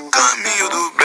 O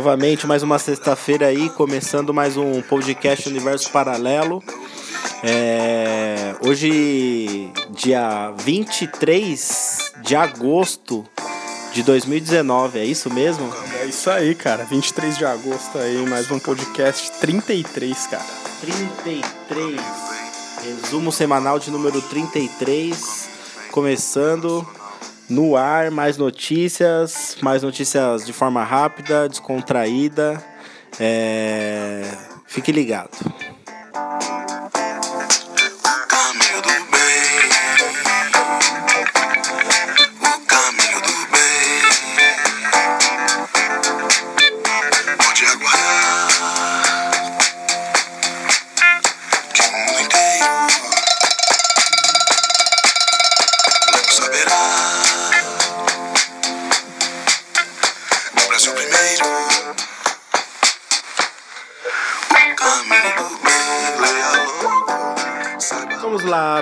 Novamente, mais uma sexta-feira aí, começando mais um podcast Universo Paralelo. É, hoje, dia 23 de agosto de 2019, é isso mesmo? É isso aí, cara. 23 de agosto aí, mais um podcast 33, cara. 33. Resumo semanal de número 33. Começando no ar, mais notícias, mais notícias de forma rápida, descontraída. É... Fique ligado.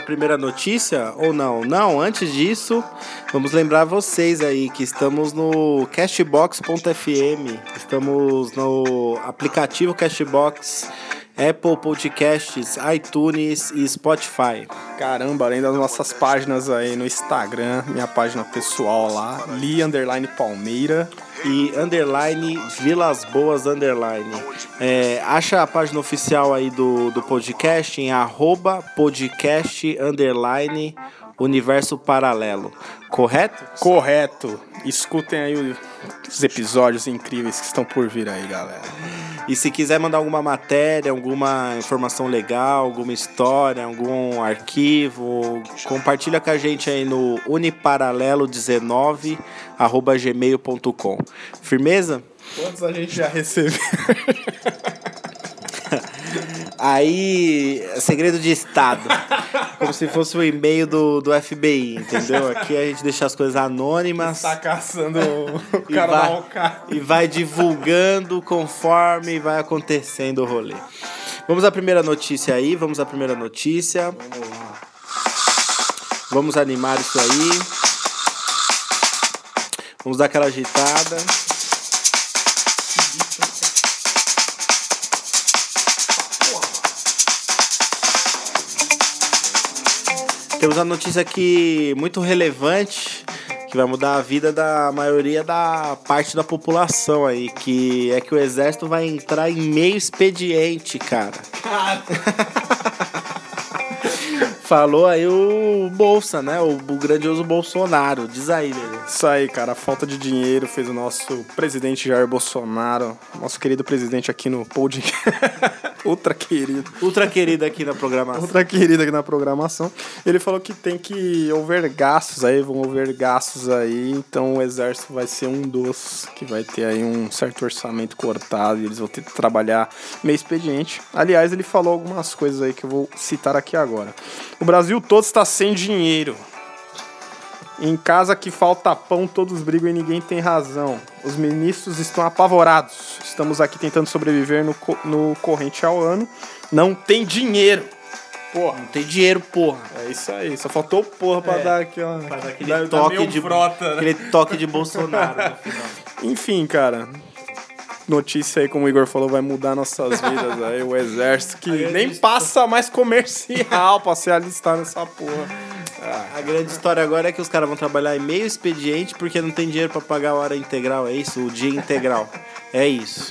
Primeira notícia ou não? Não, antes disso, vamos lembrar vocês aí que estamos no cashbox.fm, estamos no aplicativo Cashbox, Apple Podcasts, iTunes e Spotify. Caramba, além das nossas páginas aí no Instagram, minha página pessoal lá, Li Palmeira. E underline Vilas Boas underline. É, acha a página oficial aí do, do podcast em arroba podcast underline universo paralelo. Correto? Correto. Escutem aí os episódios incríveis que estão por vir aí, galera. E se quiser mandar alguma matéria, alguma informação legal, alguma história, algum arquivo, compartilha com a gente aí no uniparalelo19 arroba gmail.com. Firmeza? Quantos a gente já recebeu? Aí, segredo de Estado. Como se fosse o e-mail do, do FBI, entendeu? Aqui a gente deixa as coisas anônimas tá caçando o e cara da vai, e vai divulgando conforme vai acontecendo o rolê. Vamos à primeira notícia aí, vamos à primeira notícia. Vamos animar isso aí. Vamos dar aquela agitada. Temos uma notícia aqui muito relevante que vai mudar a vida da maioria da parte da população aí, que é que o exército vai entrar em meio expediente, cara. Falou aí o Bolsa, né? O, o grandioso Bolsonaro. Diz aí, Lele. Isso aí, cara. A falta de dinheiro fez o nosso presidente Jair Bolsonaro, nosso querido presidente aqui no podcast. Ultra querido. Ultra querida aqui na programação. Outra querida aqui na programação. Ele falou que tem que haver gastos aí, vão haver gastos aí, então o exército vai ser um dos que vai ter aí um certo orçamento cortado e eles vão ter que trabalhar meio expediente. Aliás, ele falou algumas coisas aí que eu vou citar aqui agora. O Brasil todo está sem dinheiro. Em casa que falta pão, todos brigam e ninguém tem razão. Os ministros estão apavorados. Estamos aqui tentando sobreviver no, co- no corrente ao ano. Não tem dinheiro. Porra. Não tem dinheiro, porra. É isso aí, só faltou porra pra É, dar aquela. Pra dar aquele toque de frota, né? aquele toque de Bolsonaro no final. Enfim, cara. Notícia aí, como o Igor falou, vai mudar nossas vidas aí. O exército que nem passa mais comercial pra se alistar nessa porra. A grande história agora é que os caras vão trabalhar em meio expediente porque não tem dinheiro pra pagar a hora integral, é isso? O dia integral. É isso.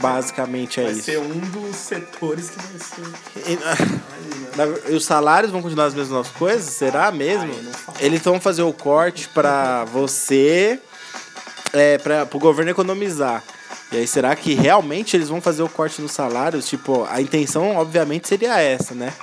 Basicamente é Vai isso. ser um dos setores que vai ser. E, na- e os salários vão continuar as mesmas coisas? Será mesmo? Eles vão fazer o corte pra você, é, para o governo economizar. E aí, será que realmente eles vão fazer o corte nos salários? Tipo, a intenção, obviamente, seria essa, né?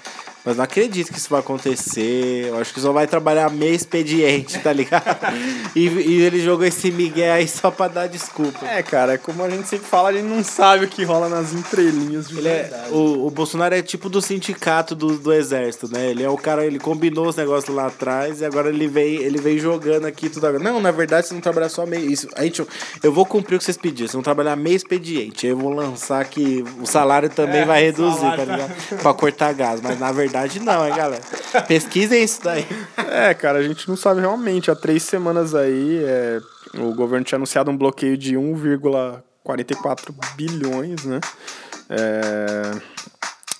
Mas não acredito que isso vai acontecer. Eu acho que só vai trabalhar meio expediente, tá ligado? e, e ele jogou esse migué aí só pra dar desculpa. É, cara, como a gente sempre fala, a gente não sabe o que rola nas entrelinhas de Ele é, verdade. o, o Bolsonaro é tipo do sindicato do, do exército, né? Ele é o cara, ele combinou os negócios lá atrás e agora ele vem, ele vem jogando aqui tudo agora. Não, na verdade, vocês vão trabalhar só meio. Isso, a gente, eu vou cumprir o que vocês pediram, vocês vão trabalhar meio expediente. Eu vou lançar que o salário também É, vai reduzir, salário tá ligado? pra cortar gás. Mas na verdade não, hein, galera? Pesquisem isso daí. É, cara, a gente não sabe realmente. Há três semanas aí, é, o governo tinha anunciado um bloqueio de 1,44 bilhões, né? É,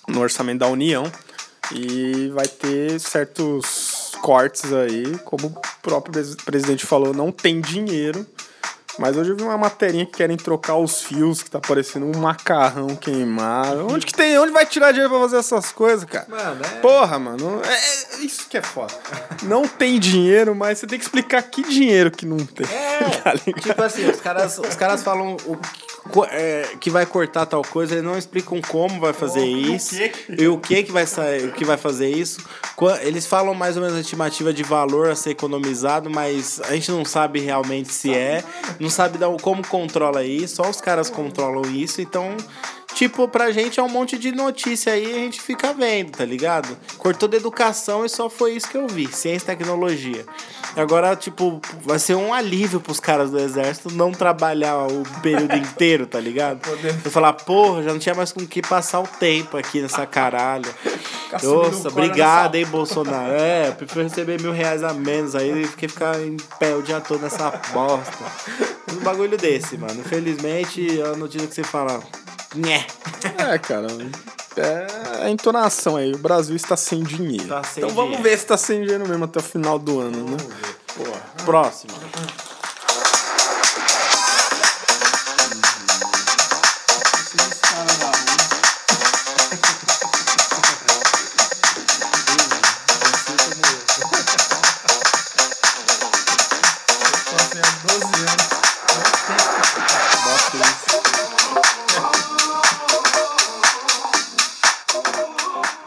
no orçamento da União. E vai ter certos cortes aí, como o próprio pres- presidente falou, não tem dinheiro. Mas hoje eu vi uma materinha que querem trocar os fios, que tá parecendo um macarrão queimado. Onde que tem? Onde vai tirar dinheiro pra fazer essas coisas, cara? Mano, é. Porra, mano, é, é isso que é foda. Não tem dinheiro, mas você tem que explicar que dinheiro que não tem. tá ligado? Tipo assim, os caras, os caras falam o é, que vai cortar tal coisa, eles não explicam como vai fazer e o isso que e o que que vai sair, o que vai fazer isso. Eles falam mais ou menos a estimativa de valor a ser economizado, mas a gente não sabe realmente se é, não sabe como controla isso, só os caras controlam isso, então Tipo, pra gente é um monte de notícia aí e a gente fica vendo, tá ligado? Cortou da educação e só foi isso que eu vi. Ciência e tecnologia. Agora, tipo, vai ser um alívio pros caras do exército não trabalhar o período inteiro, tá ligado? Eu falar, porra, já não tinha mais com que passar o tempo aqui nessa caralho. Nossa, obrigado, hein, Bolsonaro. É, eu prefiro receber mil reais a menos aí do que ficar em pé o dia todo nessa bosta. Um bagulho desse, mano. Infelizmente, a notícia que você fala. Nhé. É, cara. É a entonação aí. O Brasil está sem dinheiro. Tá sem então vamos dinheiro. ver se tá sem dinheiro mesmo até o final do ano, né? Próximo.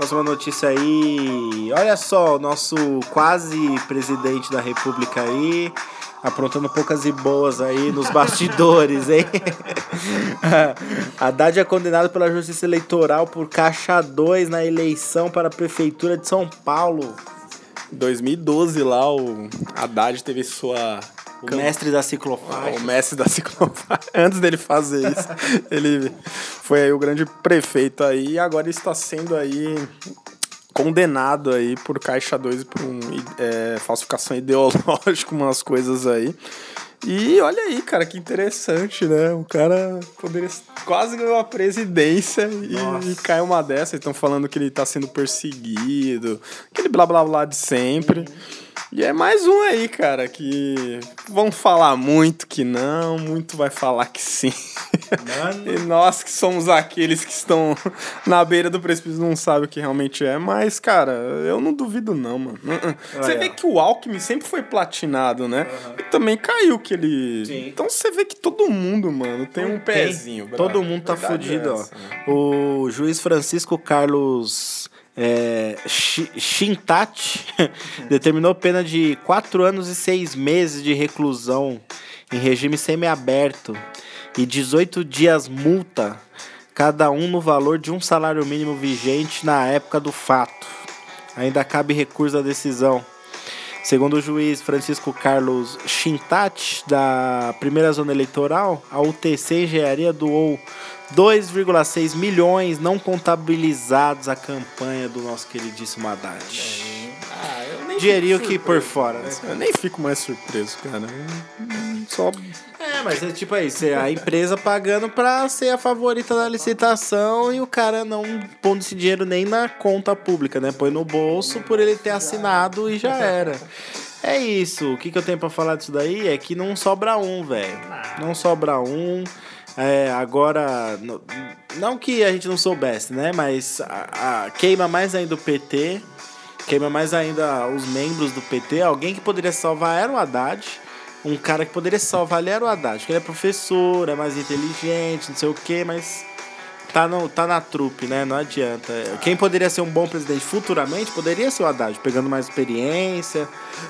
Próxima notícia aí. Olha só, o nosso quase presidente da república aí, aprontando poucas e boas aí nos bastidores, hein? Haddad é condenado pela Justiça Eleitoral por caixa 2 na eleição para a Prefeitura de São Paulo. Em 2012 lá, o Haddad teve sua... O mestre da ciclofaixa. O mestre da ciclofaixa. Antes dele fazer isso, ele foi aí o grande prefeito aí e agora está sendo aí condenado aí por Caixa 2 por um, é, falsificação ideológica, umas coisas aí. E olha aí, cara, que interessante, né? O cara poderia quase ganhou a presidência e, e caiu uma dessa. Estão falando que ele tá sendo perseguido, aquele blá blá blá de sempre. E é mais um aí, cara, que vão falar muito que não, muito vai falar que sim. Mano. e nós que somos aqueles que estão na beira do precipício não sabem o que realmente é, mas, cara, eu não duvido não, mano. Uh-uh. Você Olha. vê que o Alckmin sempre foi platinado, né? E também caiu que ele... Sim. Então você vê que todo mundo, mano, tem um Tem. pezinho. brother. Todo mundo tá Verdade fudido, é ó. essa, né? O juiz Francisco Carlos é, Chintati determinou pena de 4 anos e 6 meses de reclusão em regime semiaberto e 18 dias multa, cada um no valor de um salário mínimo vigente na época do fato. Ainda cabe recurso à decisão. Segundo o juiz Francisco Carlos Chintati, da primeira zona eleitoral, a UTC Engenharia doou 2,6 milhões não contabilizados à campanha do nosso queridíssimo Haddad. Ah, eu nem Dinheirinho que por fora. né? Eu nem fico mais surpreso, cara. Só É, mas é tipo aí, a empresa pagando pra ser a favorita da licitação e o cara não pondo esse dinheiro nem na conta pública, né? Põe no bolso por ele ter assinado e já era. É isso. O que, que eu tenho pra falar disso daí é que não sobra um, velho. Não sobra um. É, agora, não que a gente não soubesse, né? Mas a- a- queima mais ainda o PT, queima mais ainda os membros do PT. Alguém que poderia salvar era o Haddad. um cara que poderia salvar ali era o Haddad, ele é professor, é mais inteligente, não sei o quê, mas tá, no, tá na trupe, né? Não adianta. Quem poderia ser um bom presidente futuramente poderia ser o Haddad, pegando mais experiência,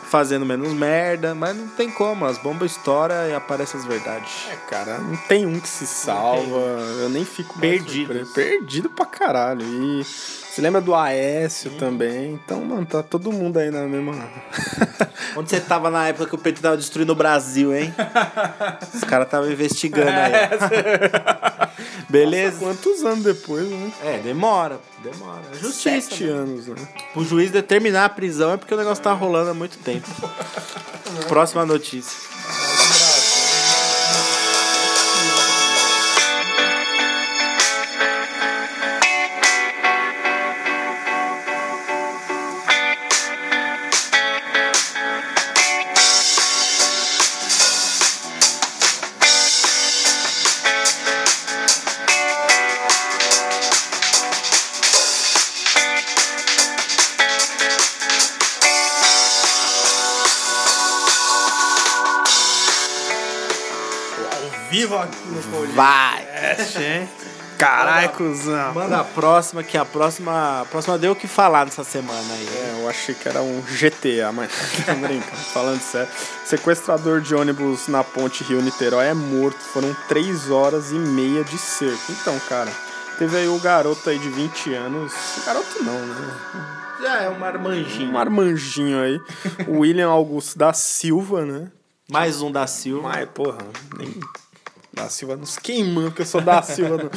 fazendo menos merda, mas não tem como, as bombas estouram e aparecem as verdades. É, cara, não tem um que se salva. Eu nem fico Perdido. Perdido pra caralho. E você lembra do Aécio também? Então, mano, tá todo mundo aí na mesma. Onde você tava na época que o PT tava destruindo o Brasil, hein? Os caras estavam investigando aí. Beleza? Quantos anos depois, né? É, demora, demora. É Justiça. Sete né? anos, né? O juiz determinar a prisão é porque o negócio tá rolando há muito tempo. Próxima notícia. Cuzão. Manda a próxima, que a próxima, a próxima deu o que falar nessa semana aí. É, eu achei que era um GTA, mas tô brincando, falando sério. Sequestrador de ônibus na ponte Rio-Niterói é morto. Foram três horas e meia de cerco. Então, cara, teve aí o garoto aí de 20 anos. Garoto não, né? Já é uma armanjinha. Um armanjinho aí. William Augusto da Silva, né? Mais um da Silva. Mas, porra, nem. Da Silva nos queimando, porque eu sou da Silva.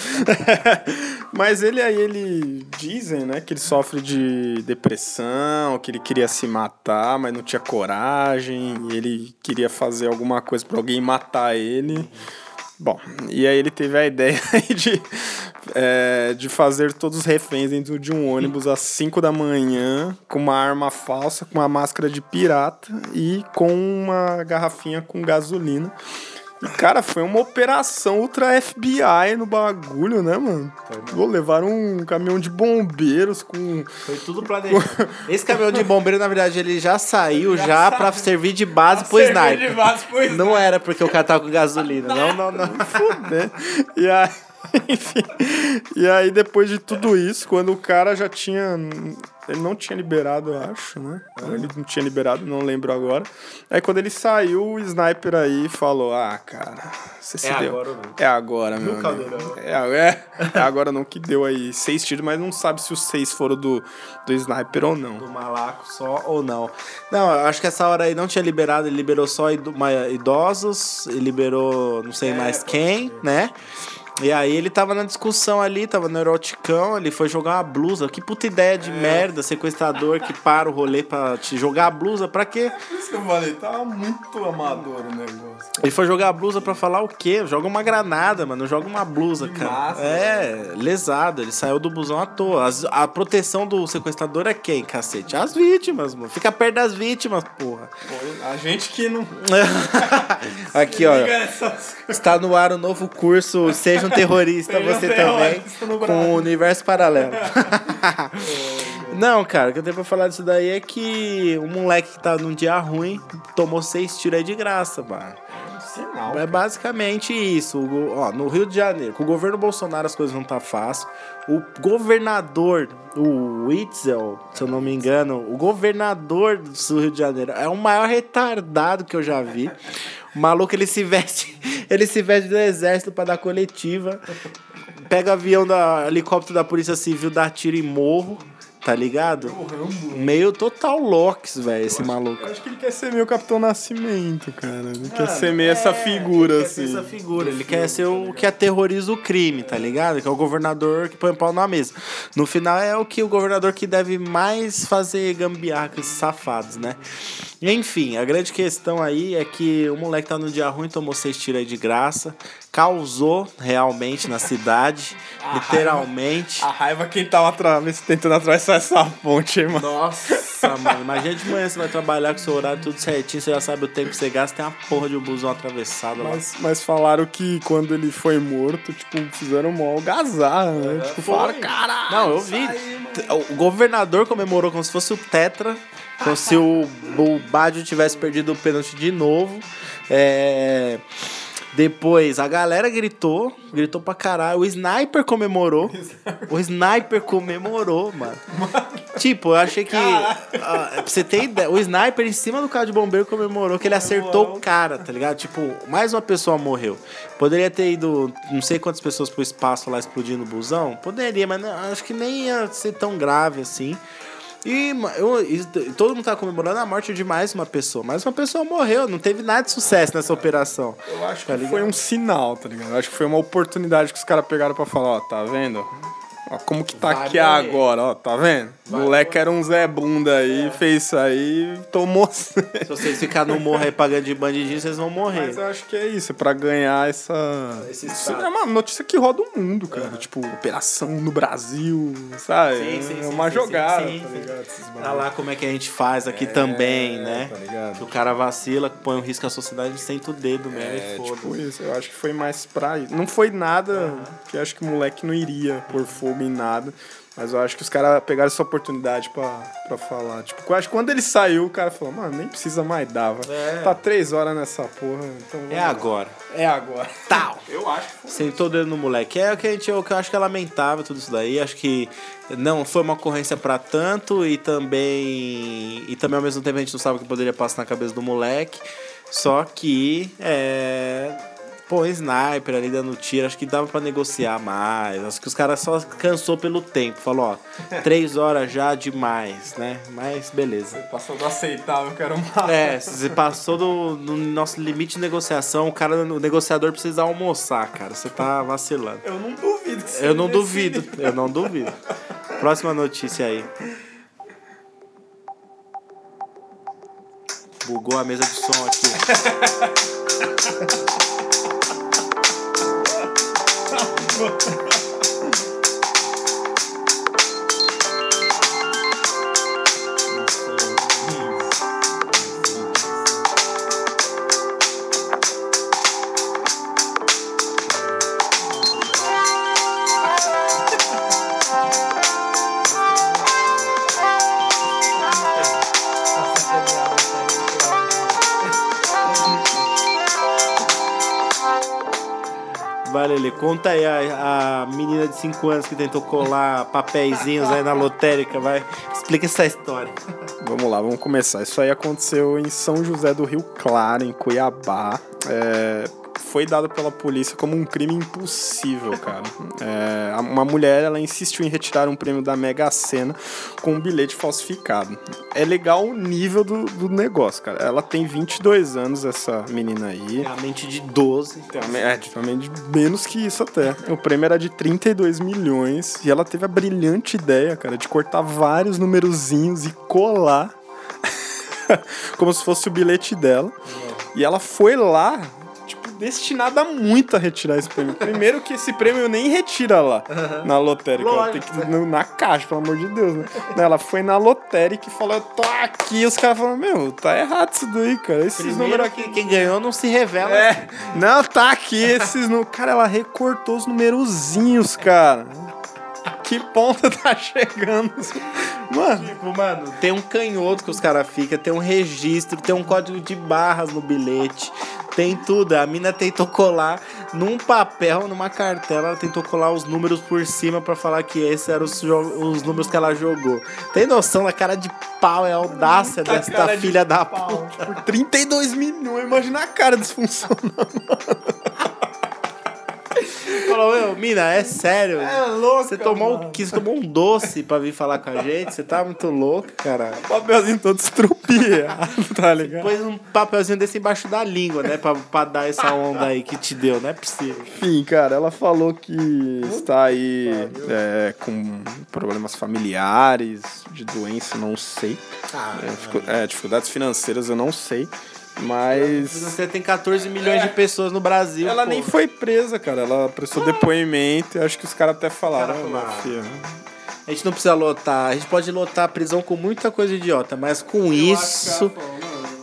Mas ele aí, ele dizem, né, que ele sofre de depressão, que ele queria se matar, mas não tinha coragem, ele queria fazer alguma coisa pra alguém matar ele. Bom, e aí ele teve a ideia de, é, de fazer todos os reféns dentro de um ônibus às 5 da manhã, com uma arma falsa, com uma máscara de pirata e com uma garrafinha com gasolina. E, cara, foi uma operação ultra FBI no bagulho, né, mano? Pô, levaram um caminhão de bombeiros com. Foi tudo planejado. Esse caminhão de bombeiro, na verdade, ele já saiu já, pra servir de base pro sniper. Não era porque o cara tava com gasolina. Não, não, não. né? E aí, enfim. E aí, depois de tudo isso, quando o cara já tinha. Ele não tinha liberado, eu acho, né? Ele não tinha liberado, não lembro agora. Aí quando ele saiu, o sniper aí falou: Ah, cara, você se É deu. agora ou não? É agora, meu. No amigo. caldeirão. É, é, é agora não que deu aí seis tiros, mas não sabe se os seis foram do, do sniper ou não. Do malaco só ou não. Não, eu acho que essa hora aí não tinha liberado, ele liberou só idosos, ele liberou não sei mais quem, né? E aí ele tava na discussão ali, tava no eroticão, ele foi jogar uma blusa. Que puta ideia de merda, sequestrador que para o rolê pra te jogar a blusa, pra quê? Por isso que eu falei, tava muito amador o negócio. Ele foi jogar a blusa pra falar o quê? Joga uma granada, mano. Joga uma blusa, cara. massa, é, lesado. Ele saiu do busão à toa. As- a proteção do sequestrador é quem, cacete? As vítimas, mano. Fica perto das vítimas, porra. A gente que não. Aqui, ó. Está no ar o novo curso Seja um Terrorista, um você terrorista no também, com o Universo Paralelo. Não, cara, o que eu tenho pra falar disso daí é que o moleque que tá num dia ruim tomou seis tiros aí de graça, mano. Sinal. É basicamente isso. Ó, no Rio de Janeiro, com o governo Bolsonaro as coisas não tá fácil. O governador, o Witzel, se eu não me engano, o governador do Rio de Janeiro é o maior retardado que eu já vi. O maluco, ele se veste, ele se veste do exército pra dar coletiva. Pega avião da helicóptero da Polícia Civil, dá tiro em morro, tá ligado? Meio total locks, velho, esse maluco. Eu acho que ele quer ser meio Capitão Nascimento, cara. Ele quer ser meio essa figura, ele assim. Quer ser essa figura. Ele quer ser o que aterroriza o crime, tá ligado? Que é o governador que põe o pau na mesa. No final é o que o governador que deve mais fazer gambiarra com esses safados, né? Enfim, a grande questão aí é que o moleque tá no dia ruim, tomou seis tiros aí de graça, causou realmente na cidade, literalmente. A raiva quem tava atra- tentando atravessar essa ponte, hein, mano. Nossa, mano, imagina de manhã você vai trabalhar com seu horário tudo certinho, você já sabe o tempo que você gasta, tem uma porra de um busão atravessado lá. Mas, mas falaram que quando ele foi morto, tipo, fizeram mó algazarra, né? tipo, foi. falaram, caralho. Não, eu vi. aí, O governador comemorou como se fosse o Tetra. Como se o, o tivesse perdido o pênalti de novo. É. Depois a galera gritou, gritou pra caralho. O sniper comemorou. O sniper comemorou, mano. Tipo, eu achei que. ah, pra você ter ideia, o sniper em cima do carro de bombeiro comemorou que ele acertou o cara, tá ligado? Tipo, mais uma pessoa morreu. Poderia ter ido não sei quantas pessoas pro espaço lá explodindo o busão? Poderia, mas não, acho que nem ia ser tão grave assim. E eu, e todo mundo tá comemorando a morte de mais uma pessoa. Mais uma pessoa morreu, não teve nada de sucesso nessa operação. Eu acho que Tá ligado? foi um sinal, tá ligado? Eu acho que foi uma oportunidade que os caras pegaram pra falar, ó, tá vendo? Ó, como que tá Vai aqui morrer. agora, ó, tá vendo? O moleque era um Zé Bunda aí, fez isso aí, tomou. Se vocês ficarem no morro aí pagando de bandidinho, vocês vão morrer. Mas eu acho que é isso, é pra ganhar essa. Isso é uma notícia que roda o mundo, cara. Tipo, operação no Brasil, sabe? Sim, sim, é uma sim, jogada, sim, tá ligado? Tá lá como é que a gente faz aqui também, né? tá ligado? Que o cara vacila, põe um risco à sociedade e senta o dedo mesmo É, e tipo foda-se. isso. Eu acho que foi mais pra isso. Não foi nada que eu acho que o moleque não iria pôr fogo em nada. Mas eu acho que os caras pegaram essa oportunidade pra, pra falar. Tipo, eu acho que quando ele saiu, o cara falou, mano, nem precisa mais dar. É. Tá três horas nessa porra, então É lá." agora. É agora. Tal! Eu acho que foi. Sentou o dedo no moleque. É o que a gente, o que eu acho que é lamentável tudo isso daí. Acho que não foi uma ocorrência pra tanto e também e também ao mesmo tempo a gente não sabe o que poderia passar na cabeça do moleque. Só que é pô, sniper ali dando tiro, acho que dava pra negociar mais. Acho que os caras só cansou pelo tempo. Falou, ó, três horas já demais, né? Mas beleza. Passou do aceitável, que era uma. É, você passou do, do nosso limite de negociação, o cara, o negociador precisa almoçar, cara. Você tá vacilando. Eu não duvido que Eu não duvido, eu não duvido. Próxima notícia aí. Bugou a mesa de som aqui. ち ょ Conta aí a, a menina de 5 anos que tentou colar papeizinhos aí na lotérica, vai. Explica essa história. Vamos lá, vamos começar. Isso aí aconteceu em São José do Rio Claro, em Cuiabá. É, foi dado pela polícia como um crime impossível, cara. É, uma mulher, ela insistiu em retirar um prêmio da Mega Sena com um bilhete falsificado. É legal o nível do, do negócio, cara. Ela tem 22 anos, essa menina aí. Realmente de 12. É, também de menos que isso até. O prêmio era de 32 milhões e ela teve a brilhante ideia, cara, de cortar vários numerozinhos e colar como se fosse o bilhete dela. E ela foi lá, destinada muito a retirar esse prêmio. Primeiro que esse prêmio nem retira lá na lotérica. Ela tem que ir na caixa, pelo amor de Deus, né? Ela foi na lotérica e falou, eu tô aqui. Os caras falaram, meu, tá errado isso daí, cara. Esses números Primeiro aqui que quem ganhou não se revela. é, não, tá aqui esses no. Cara, ela recortou os numerozinhos, cara. Que ponta tá chegando? Mano, Tipo, mano, tem um canhoto que os caras ficam, tem um registro, tem um código de barras no bilhete, tem tudo. A mina tentou colar num papel, numa cartela, ela tentou colar os números por cima pra falar que esses eram os, os números que ela jogou. Tem noção da cara de pau e a audácia Tá desta cara de filha da pau, puta? por 32 milhões, imagina a cara disfuncional. Falou, meu, mina, é sério. louco. Você tomou, o quê? Você tomou um doce pra vir falar com a gente? Você tá muito louco, cara. papelzinho todo estrupiado, tá ligado? Pôs um papelzinho desse embaixo da língua, né? Pra, pra dar essa onda aí que te deu, não é possível. Enfim, cara, ela falou que está aí é, com problemas familiares, de doença, não sei. É, dificu- é, dificuldades financeiras, eu não sei. Mas. Você tem 14 milhões de pessoas no Brasil. Ela pô. nem foi presa, cara. Ela prestou depoimento e acho que os caras até falaram. Cara, "Ó, minha falaram. filha, A gente não precisa lotar. A gente pode lotar a prisão com muita coisa idiota, mas com isso.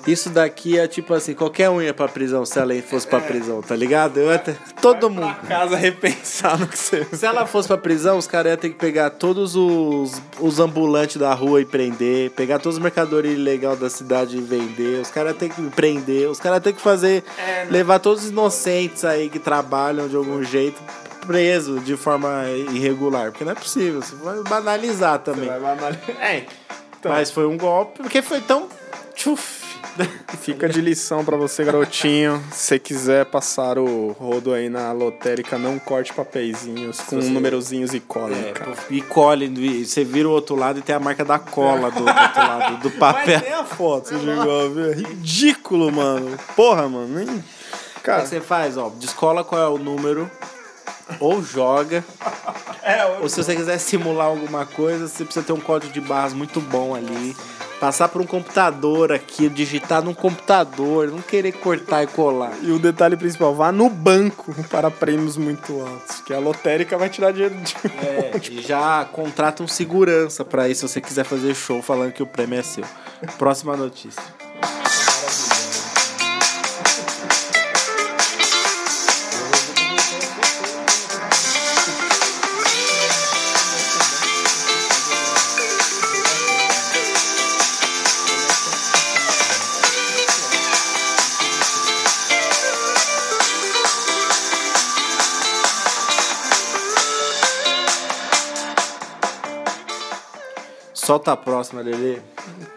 Isso daqui é tipo assim, qualquer um ia pra prisão se ela fosse pra prisão, tá ligado? Eu até, todo mundo. Casa repensar no que você. Se ela fosse pra prisão, os caras iam ter que pegar todos os, os ambulantes da rua e prender, pegar todos os mercadores ilegais da cidade e vender, os caras iam ter que prender, os caras ter que fazer, levar todos os inocentes aí que trabalham de algum jeito preso de forma irregular, porque não é possível, você vai banalizar também. É. Então, Mas foi um golpe, porque foi tão tchuf. Fica de lição pra você, garotinho. Se você quiser passar o rodo aí na lotérica, não corte papeizinhos com você- numerozinhos e cola, É, cara. e colhe, e você vira o outro lado e tem a marca da cola do, do outro lado, do papel. Mas tem a foto, você chegou? É ridículo, mano. Porra, mano. Nem... O Cara, que você faz, ó, descola qual é o número, ou joga, ou se você quiser simular alguma coisa, você precisa ter um código de barras muito bom ali. Passar por um computador aqui, digitar num computador, não querer cortar e colar. e o detalhe principal, vá no banco para prêmios muito altos, que a lotérica vai tirar dinheiro de... É, e já contrata um segurança pra isso se você quiser fazer show falando que o prêmio é seu. Próxima notícia. Solta a próxima, Lelê.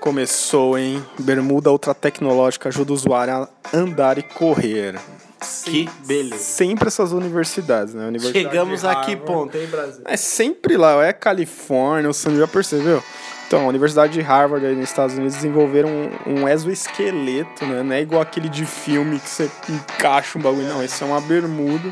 Começou, hein? Bermuda ultra tecnológica ajuda o usuário a andar e correr. Que beleza. Sempre essas universidades, né? Universidade Chegamos aqui, Harvard. ponto, hein, Brasil? É sempre lá, ou é Califórnia, você já percebeu? Então, a Universidade de Harvard aí nos Estados Unidos desenvolveram um, um exoesqueleto, né? Não é igual aquele de filme que você encaixa um bagulho, não. Esse é uma bermuda.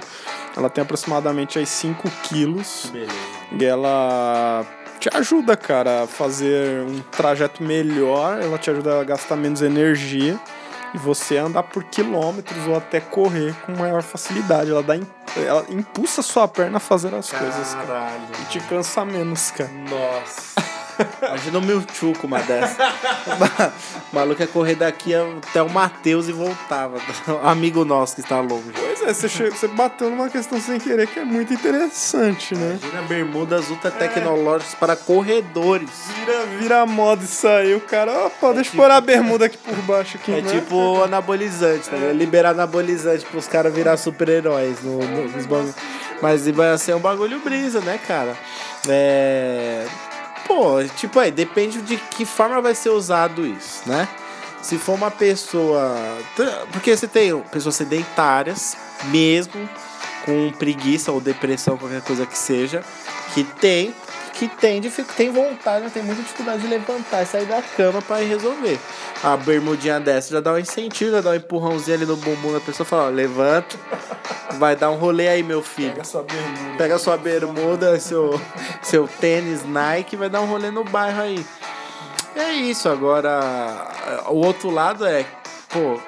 Ela tem aproximadamente aí 5 quilos. Beleza. E ela te ajuda, cara, a fazer um trajeto melhor. Ela te ajuda a gastar menos energia. E você andar por quilômetros ou até correr com maior facilidade. Ela, dá, ela impulsa a sua perna a fazer as coisas, cara. Caralho. E te cansa menos, cara. Nossa. Imagina o Mewtwo com uma dessa. o maluco ia correr daqui até o Matheus e voltava. Amigo nosso que está longe. Pois é, você, che- você bateu numa questão sem querer que é muito interessante, né? Imagina bermudas ultra tecnológicas para corredores. Vira, vira moda isso aí, o cara, opa, deixa eu pôr a bermuda aqui por baixo aqui, É né? tipo anabolizante, tá ligado? Liberar anabolizante pros caras virar super-heróis no, no- nos bagulhos. Mas vai ser um bagulho brisa, né, cara? É. Pô, tipo aí, depende de que forma vai ser usado isso, né? Se for uma pessoa. Porque você tem pessoas sedentárias, mesmo com preguiça ou depressão, qualquer coisa que seja, que tem que tem, tem vontade, mas tem muita dificuldade de levantar e sair da cama ir resolver. A bermudinha dessa já dá um incentivo, já dá um empurrãozinho ali no bumbum da pessoa, fala, ó, levanta, vai dar um rolê aí, meu filho. Essa bermuda. Pega sua bermuda, seu, seu tênis Nike, vai dar um rolê no bairro aí. É isso, agora o outro lado é, pô,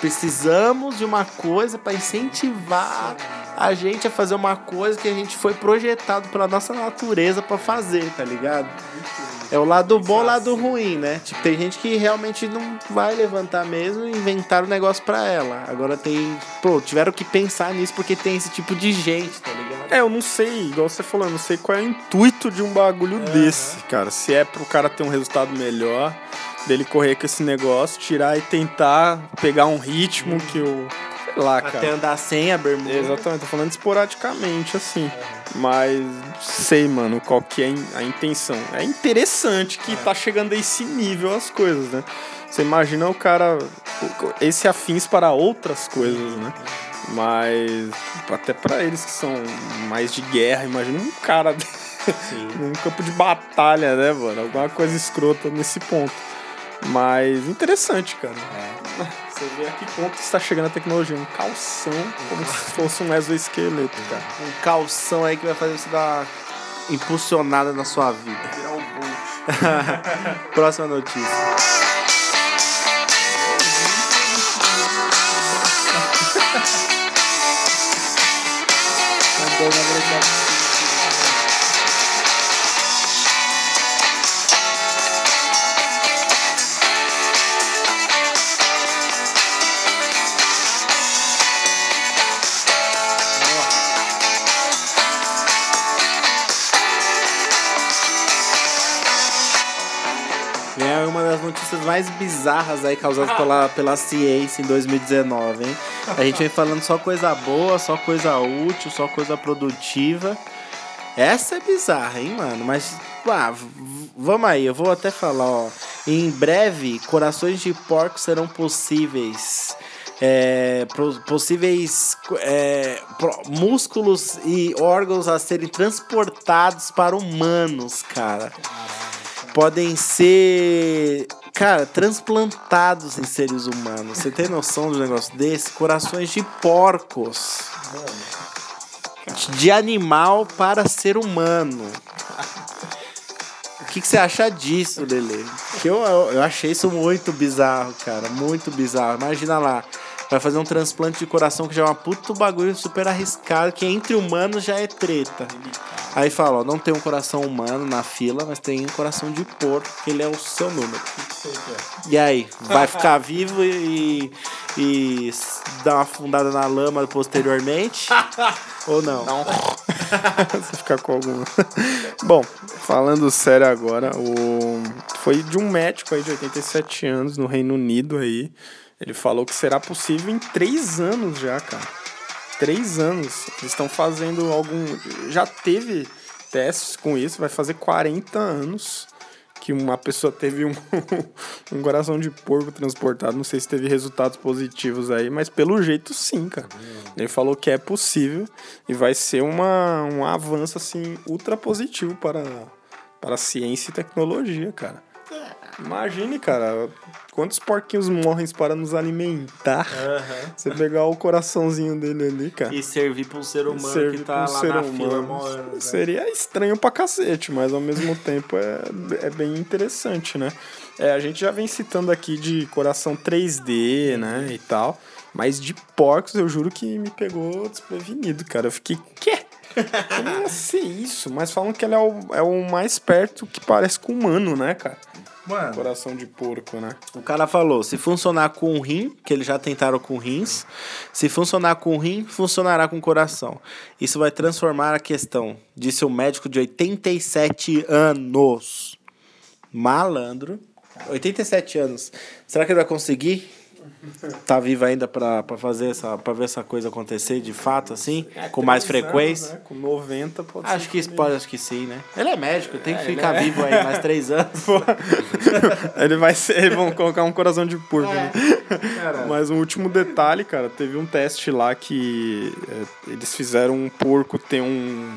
precisamos de uma coisa para incentivar a gente a fazer uma coisa que a gente foi projetado pela nossa natureza para fazer, tá ligado? É o lado bom, o lado ruim, né? Tipo, tem gente que realmente não vai levantar mesmo e inventar o negócio pra ela. Agora tem, pô, tiveram que pensar nisso porque tem esse tipo de gente, tá ligado? É, eu não sei, igual você falou, eu não sei qual é o intuito de um bagulho desse, cara. Se é pro cara ter um resultado melhor, dele correr com esse negócio, tirar e tentar pegar um ritmo que o. Sei lá, cara. Até andar sem a bermuda. Exatamente, tô falando esporadicamente, assim. Mas sei, mano, qual que é a intenção. É interessante que tá chegando a esse nível as coisas, né? Você imagina o cara. Esse afins para outras coisas, né? Mas até para eles que são mais de guerra, imagina um cara num campo de batalha, né, mano? Alguma coisa escrota nesse ponto. Mas interessante, cara. Você vê a que ponto está chegando a tecnologia. Um calção como se fosse um exoesqueleto, cara. Um calção aí que vai fazer você dar impulsionada na sua vida. Virar o Bolt. Próxima notícia. Mais bizarras aí causadas pela, pela ciência em 2019, hein? A gente vem falando só coisa boa, só coisa útil, só coisa produtiva. Essa é bizarra, hein, mano? Mas, ah, vamos aí, eu vou até falar, ó. Em breve, corações de porco serão possíveis. É, possíveis é, músculos e órgãos a serem transportados para humanos, cara. Podem ser, cara, transplantados em seres humanos. Você tem noção de um negócio desse? Corações de porcos de animal para ser humano. O que, que você acha disso, Lele? Eu, eu, eu achei isso muito bizarro, cara. Muito bizarro. Imagina lá. Vai fazer um transplante de coração que já é uma puta bagulho super arriscado, que entre humanos já é treta. Aí fala, ó, não tem um coração humano na fila, mas tem um coração de porco, que ele é o seu número. E aí, vai ficar vivo e, e dar uma afundada na lama posteriormente? ou não? Não. Você ficar com alguma. Bom, falando sério agora, o... foi de um médico aí de 87 anos no Reino Unido aí. Ele falou que será possível em três anos já, cara. Três anos. Eles estão fazendo algum. Já teve testes com isso, vai fazer 40 anos que uma pessoa teve um, um coração de porco transportado. Não sei se teve resultados positivos aí, mas pelo jeito sim, cara. Ele falou que é possível e vai ser uma, um avanço assim ultra positivo para, para ciência e tecnologia, cara. Imagine, cara, quantos porquinhos morrem para nos alimentar. Você pegar o coraçãozinho dele ali, cara. E servir para um ser humano que tá um lá na fila humano. mó anos, né? Seria estranho pra cacete, mas ao mesmo tempo é, é bem interessante, né? É, a gente já vem citando aqui de coração 3D, né, e tal. Mas de porcos, eu juro que me pegou desprevenido, cara. Eu fiquei, quê? Como ia ser isso? Mas falam que ele é o, é o mais perto que parece com humano, né, cara? Mano, Coração de porco, né? o cara falou, se funcionar com o rim, que eles já tentaram com rins, se funcionar com o rim, funcionará com o coração. Isso vai transformar a questão, disse o médico de 87 anos. Malandro. 87 anos. Será que ele vai conseguir? Tá vivo ainda pra, pra fazer essa. pra ver essa coisa acontecer de fato, assim? com mais frequência? anos, né? Com 90 pode Acho ser que também. pode, acho que sim, né? Ele é médico, tem que ele ficar é. vivo aí mais três anos. ele vai ser, eles vão colocar um coração de porco. né? Caralho. Mas um último detalhe, cara, teve um teste lá que é, eles fizeram um porco ter um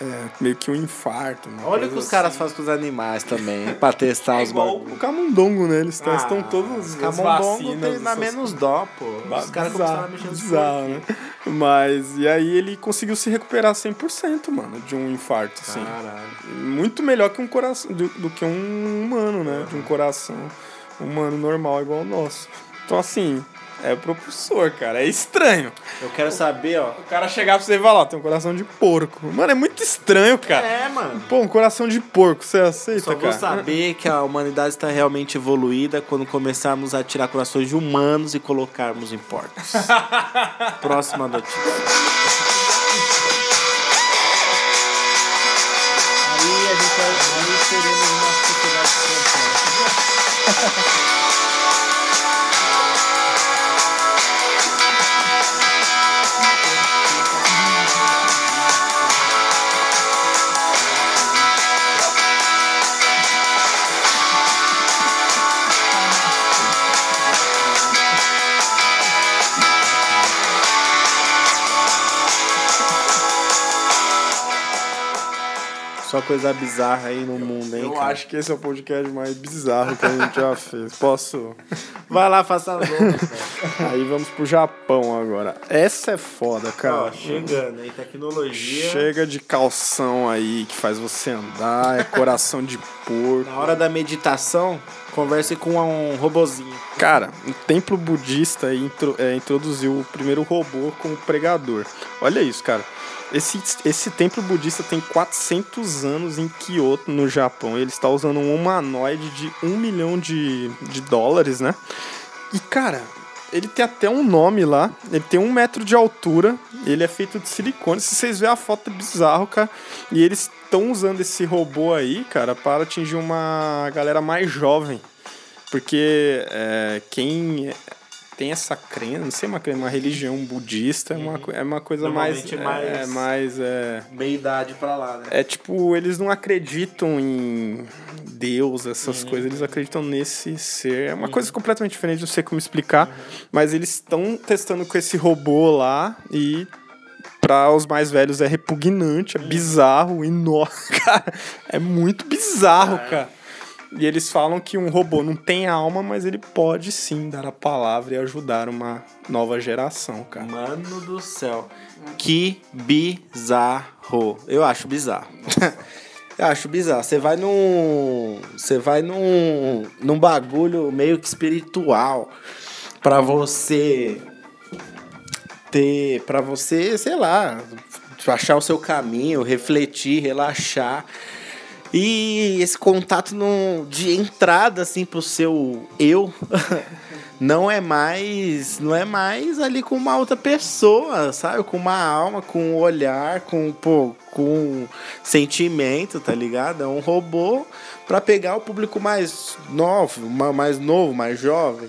é, meio que um infarto. Olha o que os assim. caras fazem com os animais também, pra testar É os igual bagulhos. o camundongo, né? Eles testam Ah, todos os Camundongo tem na menos dó, pô. Os caras começaram a mexer nos bizarro, né? Mas, e aí ele conseguiu se recuperar 100%, mano, de um infarto, assim. Caralho. Muito melhor que um coração, do, do que um humano, né? De um coração humano normal igual o nosso. Então, assim, é propulsor, cara. É estranho. Eu quero saber, ó. O cara chegar pra você e falar, ó, tem um coração de porco. Mano, é muito estranho, cara. É, mano. Pô, um coração de porco, você aceita, Só vou cara? saber que a humanidade está realmente evoluída quando começarmos a tirar corações de humanos e colocarmos em porcos. Próxima notícia. Aí a gente vai aí teremos uma sociedade completa. Só coisa bizarra aí no mundo, hein, Eu cara? acho que esse é o podcast mais bizarro que a gente já fez. Posso? Vai lá, faça as outras. Aí vamos pro Japão agora. Essa é foda, cara. Ó, chegando, hein? Tecnologia. Chega de calção aí que faz você andar, é coração de porco. Na hora da meditação, converse com um robozinho. Cara, o templo budista intro- é, introduziu o primeiro robô como pregador. Olha isso, cara. Esse, esse templo budista tem 400 anos em Kyoto, no Japão. Ele está usando um humanoide de 1 milhão de, de dólares, né? E, cara, ele tem até um nome lá. Ele tem um metro de altura. Ele é feito de silicone. Se vocês verem a foto, é bizarro, cara. E eles estão usando esse robô aí, cara, para atingir uma galera mais jovem. Porque é, quem tem essa crença, não sei, uma, uma religião budista, é uma, co- é uma coisa mais. Mais- É, mais é, Meia idade pra lá, né? é tipo, eles não acreditam em Deus, essas coisas, eles acreditam nesse ser. É uma coisa completamente diferente, não sei como explicar, mas eles estão testando com esse robô lá e para os mais velhos é repugnante, é bizarro, e nó, cara, é muito bizarro, cara. E eles falam que um robô não tem alma, mas ele pode sim dar a palavra e ajudar uma nova geração, cara. Mano do céu. Que bizarro. Eu acho bizarro. Eu acho bizarro. Você vai num. Você vai num. num bagulho meio que espiritual. Pra você. Ter. Pra você, sei lá. Achar o seu caminho, refletir, relaxar. E esse contato no, de entrada, assim, pro seu eu. não é mais não é mais ali com uma outra pessoa, sabe? Com uma alma, com um olhar, com pô, com sentimento, tá ligado? É um robô pra pegar o público mais novo, ma- mais novo, mais jovem.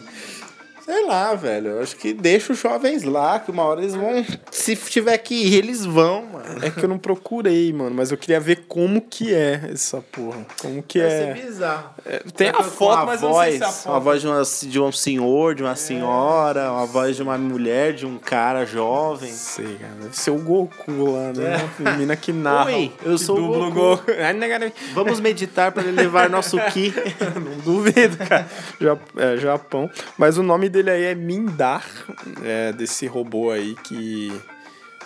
Sei lá, velho. Eu acho que deixa os jovens lá, que uma hora eles vão. Se tiver que ir, eles vão, mano. É que eu não procurei, mano, mas eu queria ver como que é essa porra. Como que Deve é. ser bizarro. Tem a Com foto, mas eu não sei se é a Uma foto. voz de, uma, de um senhor, de uma senhora, uma voz de uma mulher, de um cara jovem. Sei, cara. Deve ser o Goku lá, né? A menina que narra. Oi, eu sou o Goku. Ai, né, cara? Vamos meditar para ele levar nosso ki. Não duvido, cara. É, Japão. Mas o nome dele aí é Mindar, é, desse robô aí que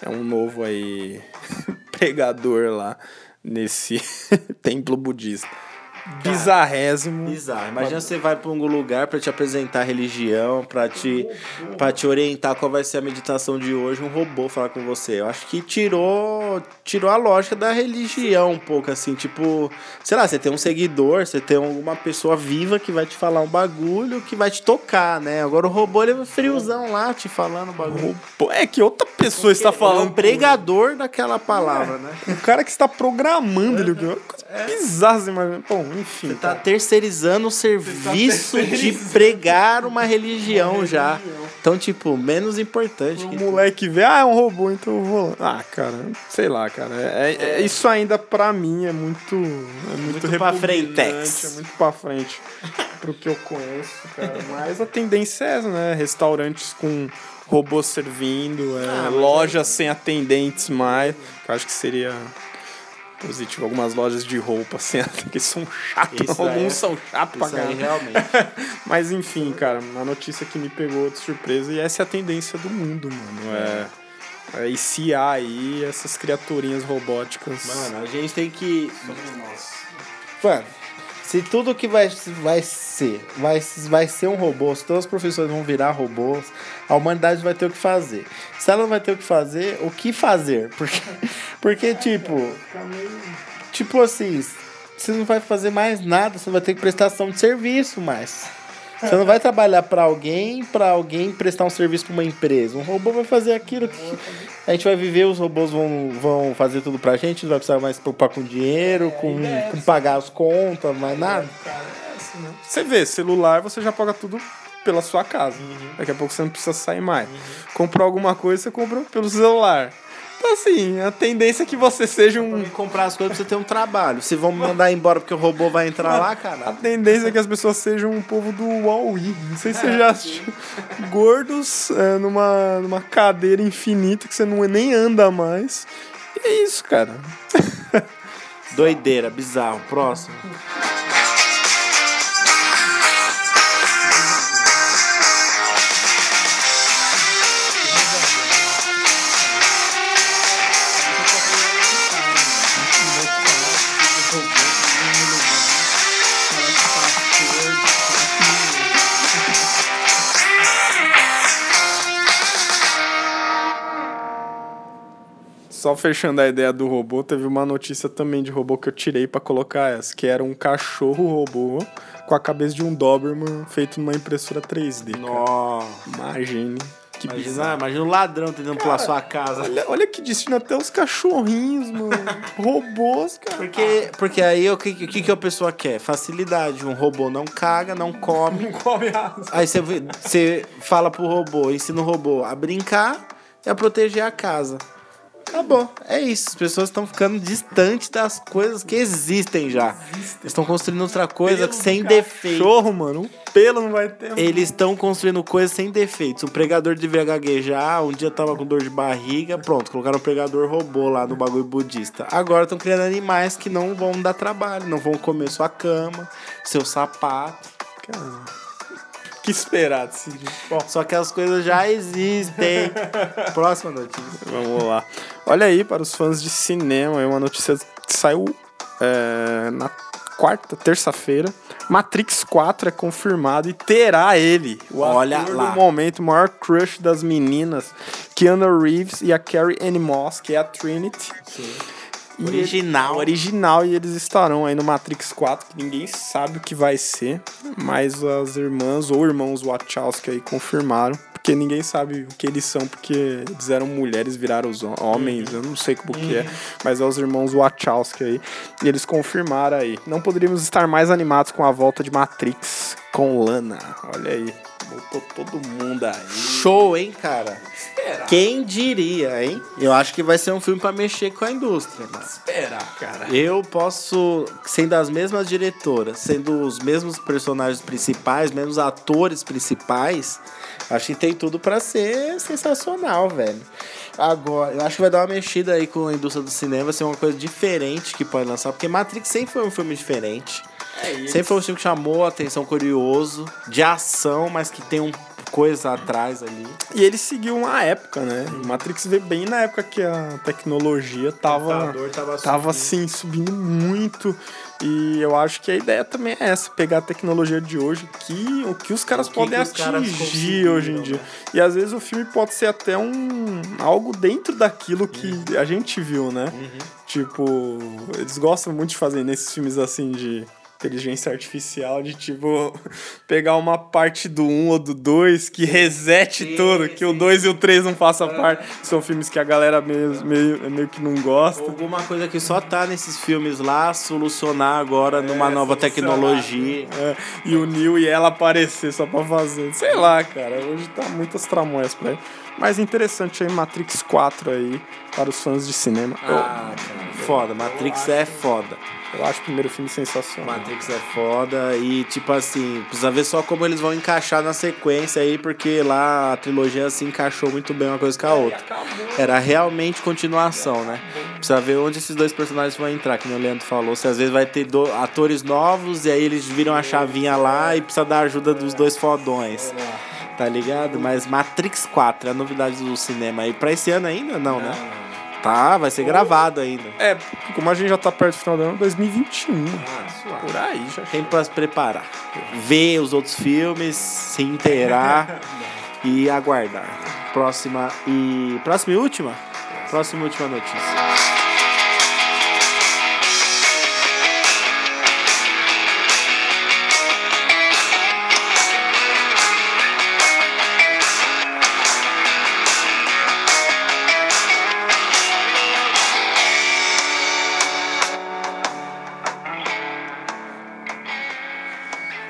é um novo aí pregador lá nesse templo budista. Bizarrésimo. Bizarro. Imagina você vai para um lugar para te apresentar a religião, para te, pra te orientar qual vai ser a meditação de hoje, um robô falar com você. Eu acho que tirou, tirou a lógica da religião um pouco, assim, tipo, sei lá, você tem um seguidor, você tem alguma pessoa viva que vai te falar um bagulho que vai te tocar, né? Agora o robô ele é friozão lá te falando o bagulho. Pô, É que outra pessoa está Ele é falando. um pregador daquela palavra, né? O cara que está programando ele. Coisa bizarra, você imagina. Bom, enfim. Você tá cara. terceirizando o serviço de pregar uma religião já. Então, tipo, menos importante. O que moleque vê, ah, é um robô, então eu vou lá. Ah, cara, sei lá, cara. É, é- isso ainda pra mim é muito. É muito, Muito pra frentex. É muito pra frente pro que eu conheço, cara. Mas a tendência é essa, né? Restaurantes com robôs servindo, é, Ah, lojas sem atendentes mais. que Eu acho que seria positivo. Algumas lojas de roupa atendentes, que são aí Alguns é- são chatos pra caramba. realmente. Mas enfim, cara, uma notícia que me pegou de surpresa e essa é a tendência do mundo, mano. É, é esse IA aí, essas criaturinhas robóticas. Mano, a gente tem que. Mano, se tudo que vai, vai ser vai, vai ser um robô, se todas as profissões vão virar robôs, a humanidade vai ter o que fazer. Se ela não vai ter o que fazer, o que fazer? Porque, porque tipo, tipo assim, você não vai fazer mais nada, você vai ter que prestação de serviço mais. Você não vai trabalhar para alguém, para alguém prestar um serviço para uma empresa. Um robô vai fazer aquilo que a gente vai viver, os robôs vão, vão fazer tudo pra gente, não vai precisar mais se preocupar com dinheiro, com, com pagar as contas, mais nada. Você vê, celular você já paga tudo pela sua casa. Daqui a pouco você não precisa sair mais. Comprou alguma coisa, você compra pelo celular. Então assim, a tendência é que você seja um. E comprar as coisas pra você ter um trabalho. Se vão me mandar embora porque o robô vai entrar lá, A cara. tendência é que as pessoas sejam um povo do Huawei. Não sei se você já assistiu. Gordos é, numa, numa cadeira infinita que você não nem anda mais. E é isso, cara. Doideira, bizarro. Próximo. Só fechando a ideia do robô, teve uma notícia também de robô que eu tirei pra colocar essa, que era um cachorro robô com a cabeça de um Doberman feito numa impressora 3D. cara. Nossa. Imagine. Que Imagina, bizarro. imagina um ladrão tentando pular sua casa. Olha, olha que destino, até os cachorrinhos, mano. Robôs, cara. Porque, porque aí o que, o que, que a pessoa quer? Facilidade. Um robô não caga, não come. come asa. Aí você, você fala pro robô, ensina o robô a brincar e a proteger a casa. Acabou. É isso. As pessoas estão ficando distantes das coisas que existem já. Eles estão construindo outra coisa sem defeito. Cachorro, mano. Um pelo não vai ter. Eles estão construindo coisas sem defeitos. O pregador devia gaguejar, um dia tava com dor de barriga, pronto, colocaram um pregador robô lá no bagulho budista. Agora estão criando animais que não vão dar trabalho, não vão comer sua cama, seu sapato. Cara, que esperar desse. Bom, Só que as coisas já existem. Próxima notícia. Vamos lá. Olha aí, para os fãs de cinema, é uma notícia que saiu é, na quarta, terça-feira. Matrix 4 é confirmado e terá ele, o Olha ator lá. do momento, o maior crush das meninas, Keanu Reeves e a Carrie Ann Moss, que é a Trinity. E Original. ele- original, e eles estarão aí no Matrix 4, que ninguém sabe o que vai ser, mas as irmãs ou irmãos Wachowski aí confirmaram, porque ninguém sabe o que eles são, porque eles eram mulheres, viraram os hom- homens, eu não sei como que é, mas é os irmãos Wachowski aí, e eles confirmaram aí. Não poderíamos estar mais animados com a volta de Matrix com Lana, olha aí, botou todo mundo aí. Show, hein, cara? Quem diria, hein? Eu acho que vai ser um filme pra mexer com a indústria, mano. Esperar, cara. Eu posso, sendo as mesmas diretoras, sendo os mesmos personagens principais, mesmos atores principais, acho que tem tudo pra ser sensacional, velho. Agora, eu acho que vai dar uma mexida aí com a indústria do cinema, vai ser uma coisa diferente que pode lançar, porque Matrix sempre foi um filme diferente. Sempre foi um filme que chamou a atenção curioso, de ação, mas que tem um coisa atrás ali. E ele seguiu uma época, né? Matrix veio bem na época que a tecnologia tava, tava tava subindo. assim, subindo muito. E eu acho que a ideia também é essa, pegar a tecnologia de hoje, que, o que os caras O que podem que os caras atingir conseguiram, hoje em dia. né? E às vezes o filme pode ser até um algo dentro daquilo que Uhum. a gente viu, né? Tipo, eles gostam muito de fazer nesses filmes assim de inteligência artificial, de tipo, pegar uma parte do 1 ou do 2 que resete Sim, tudo, que o sim. 2 e o 3 não façam parte. São filmes que a galera meio, meio, meio que não gosta. Alguma coisa que só tá nesses filmes lá, solucionar agora numa nova tecnologia. É, e o Neil e ela aparecer só pra fazer. Sei lá, cara. Hoje tá muitas tramóias pra ele. Mas interessante aí, Matrix 4 aí, para os fãs de cinema. Ah, cara, foda. Matrix é foda. Eu, acho o primeiro filme sensacional. Matrix é foda e, tipo assim, precisa ver só como eles vão encaixar na sequência aí, porque lá a trilogia se encaixou muito bem uma coisa com a outra. Era realmente continuação, né? Precisa ver onde esses dois personagens vão entrar, que nem o Leandro falou. Se às vezes vai ter do- atores novos e aí eles viram a chavinha lá e precisa da ajuda dos dois fodões. Tá ligado? Mas Matrix 4 é a novidade do cinema aí. Pra esse ano ainda? Não, né? Tá, vai ser gravado ainda. É, como a gente já tá perto do final do ano, 2021. Ah, suave. Por aí já. Tem pra se preparar. Ver os outros filmes, se inteirar e aguardar. Próxima e. Próxima e última? Próxima e última notícia.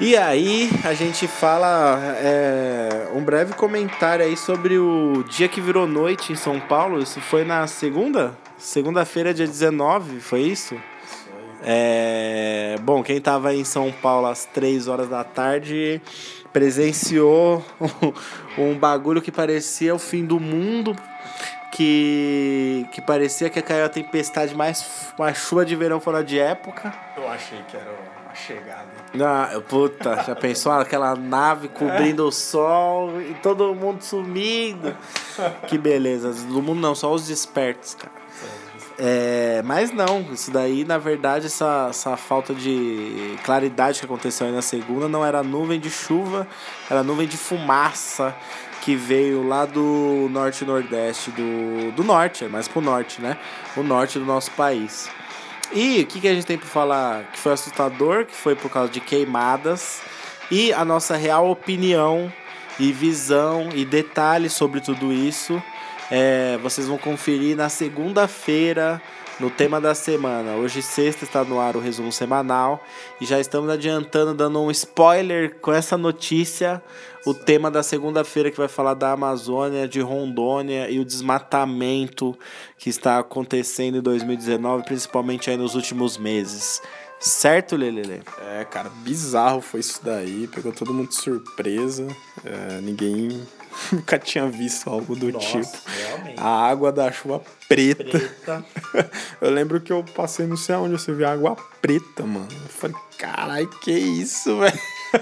E aí, a gente fala é, um breve comentário aí sobre o dia que virou noite em São Paulo. Isso foi na segunda? Segunda-feira, dia 19, foi isso? É, bom, quem tava em São Paulo às 3 horas da tarde presenciou um, um bagulho que parecia o fim do mundo. Que, que parecia que caiu a tempestade mais uma chuva de verão fora de época. Eu achei que era chegada. Ah, puta, já pensou aquela nave cobrindo o sol e todo mundo sumindo? Que beleza. Do mundo não, só os despertos, cara. É, mas não, isso daí, na verdade, essa, essa falta de claridade que aconteceu aí na segunda não era nuvem de chuva, era nuvem de fumaça que veio lá do norte nordeste, do, do norte, é mais pro norte, né? O norte do nosso país. E o que, que a gente tem pra falar que foi assustador, que foi por causa de queimadas, e a nossa real opinião e visão e detalhes sobre tudo isso. É, vocês vão conferir na segunda-feira no tema da semana. Hoje, sexta, está no ar o resumo semanal e já estamos adiantando, dando um spoiler com essa notícia. O tema da segunda-feira que vai falar da Amazônia, de Rondônia e o desmatamento que está acontecendo em 2019, principalmente aí nos últimos meses. Certo, Lelele? É, cara, bizarro foi isso daí. Pegou todo mundo de surpresa. É, ninguém nunca tinha visto algo do Nossa, tipo. realmente. A água da chuva preta. Preta. eu lembro que eu passei não sei aonde você viu água preta, mano. Eu falei, carai, que isso, velho?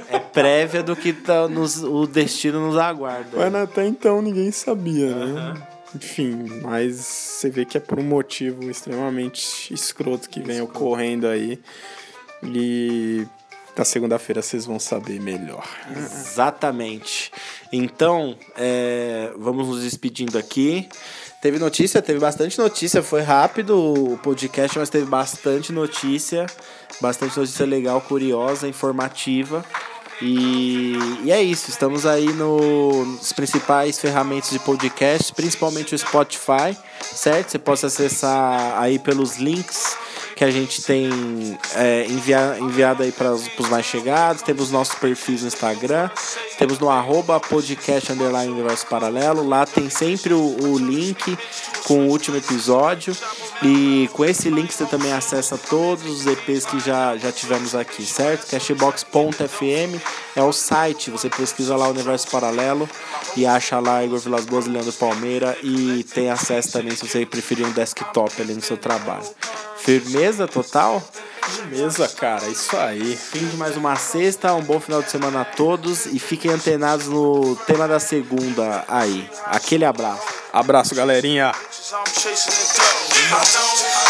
É prévia do que tá nos, o destino nos aguarda. Mas até então ninguém sabia, né? Enfim, mas você vê que é por um motivo extremamente escroto que vem ocorrendo aí. E na segunda-feira vocês vão saber melhor. Exatamente. Então, é, vamos nos despedindo aqui. Teve notícia, teve bastante notícia, foi rápido o podcast, mas teve bastante notícia, bastante notícia legal, curiosa, informativa. E, e é isso, estamos aí no- nos principais ferramentas de podcast, principalmente o Spotify, certo? Você pode acessar aí pelos links que a gente tem é, envia, enviado aí para os mais chegados. Temos nossos perfis no Instagram, temos no arroba podcast underline universo paralelo. Lá tem sempre o, o link com o último episódio. E com esse link você também acessa todos os EPs que já, já tivemos aqui, certo? Cashbox.fm é o site, você pesquisa lá o Universo Paralelo e acha lá Igor Vilas Boas e Leandro Palmeira e tem acesso também se você preferir um desktop ali no seu trabalho. Firmeza total? Beleza, cara, isso aí. Fim de mais uma sexta, um bom final de semana a todos e fiquem antenados no tema da segunda aí. Aquele abraço. Abraço, galerinha. I don't.